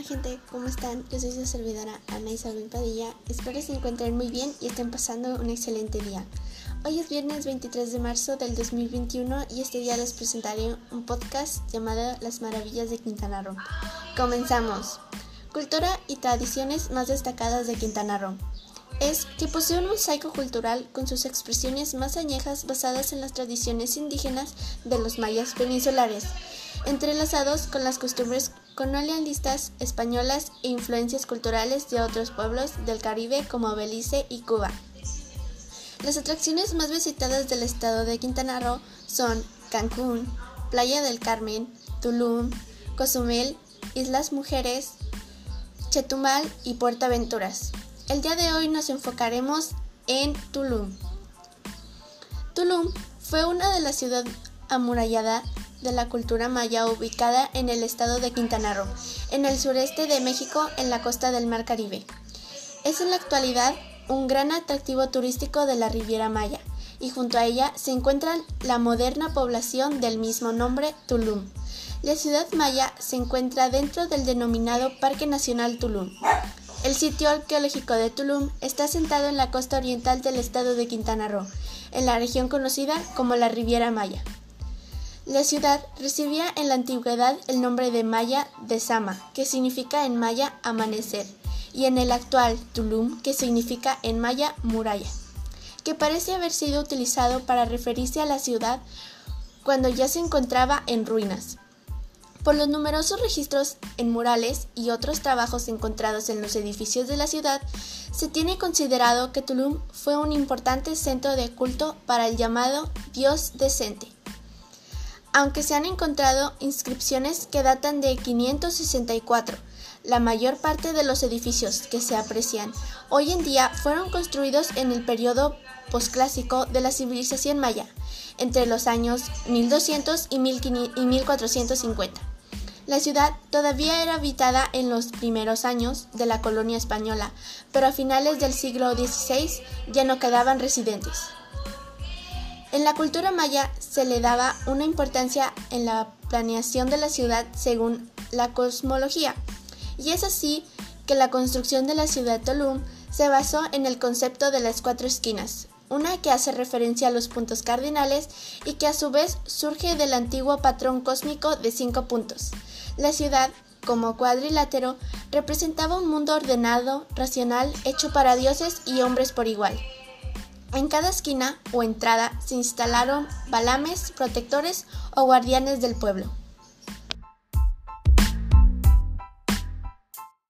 Hola gente, ¿cómo están? Yo soy su servidora Ana Isabel Padilla. Espero se encuentren muy bien y estén pasando un excelente día. Hoy es viernes 23 de marzo del 2021 y este día les presentaré un podcast llamado Las Maravillas de Quintana Roo. Comenzamos. Cultura y tradiciones más destacadas de Quintana Roo. Es que posee un mosaico cultural con sus expresiones más añejas basadas en las tradiciones indígenas de los mayas peninsulares entrelazados con las costumbres colonialistas españolas e influencias culturales de otros pueblos del Caribe como Belice y Cuba. Las atracciones más visitadas del estado de Quintana Roo son Cancún, Playa del Carmen, Tulum, Cozumel, Islas Mujeres, Chetumal y Puerto Aventuras. El día de hoy nos enfocaremos en Tulum. Tulum fue una de las ciudades amuralladas de la cultura maya ubicada en el estado de Quintana Roo, en el sureste de México, en la costa del Mar Caribe. Es en la actualidad un gran atractivo turístico de la Riviera Maya, y junto a ella se encuentra la moderna población del mismo nombre, Tulum. La ciudad maya se encuentra dentro del denominado Parque Nacional Tulum. El sitio arqueológico de Tulum está sentado en la costa oriental del estado de Quintana Roo, en la región conocida como la Riviera Maya. La ciudad recibía en la antigüedad el nombre de Maya de Sama, que significa en maya amanecer, y en el actual Tulum, que significa en maya muralla, que parece haber sido utilizado para referirse a la ciudad cuando ya se encontraba en ruinas. Por los numerosos registros en murales y otros trabajos encontrados en los edificios de la ciudad, se tiene considerado que Tulum fue un importante centro de culto para el llamado Dios decente aunque se han encontrado inscripciones que datan de 564. La mayor parte de los edificios que se aprecian hoy en día fueron construidos en el periodo posclásico de la civilización maya, entre los años 1200 y 1450. La ciudad todavía era habitada en los primeros años de la colonia española, pero a finales del siglo XVI ya no quedaban residentes. En la cultura maya se le daba una importancia en la planeación de la ciudad según la cosmología, y es así que la construcción de la ciudad de Tulum se basó en el concepto de las cuatro esquinas, una que hace referencia a los puntos cardinales y que a su vez surge del antiguo patrón cósmico de cinco puntos. La ciudad, como cuadrilátero, representaba un mundo ordenado, racional, hecho para dioses y hombres por igual. En cada esquina o entrada se instalaron balames, protectores o guardianes del pueblo.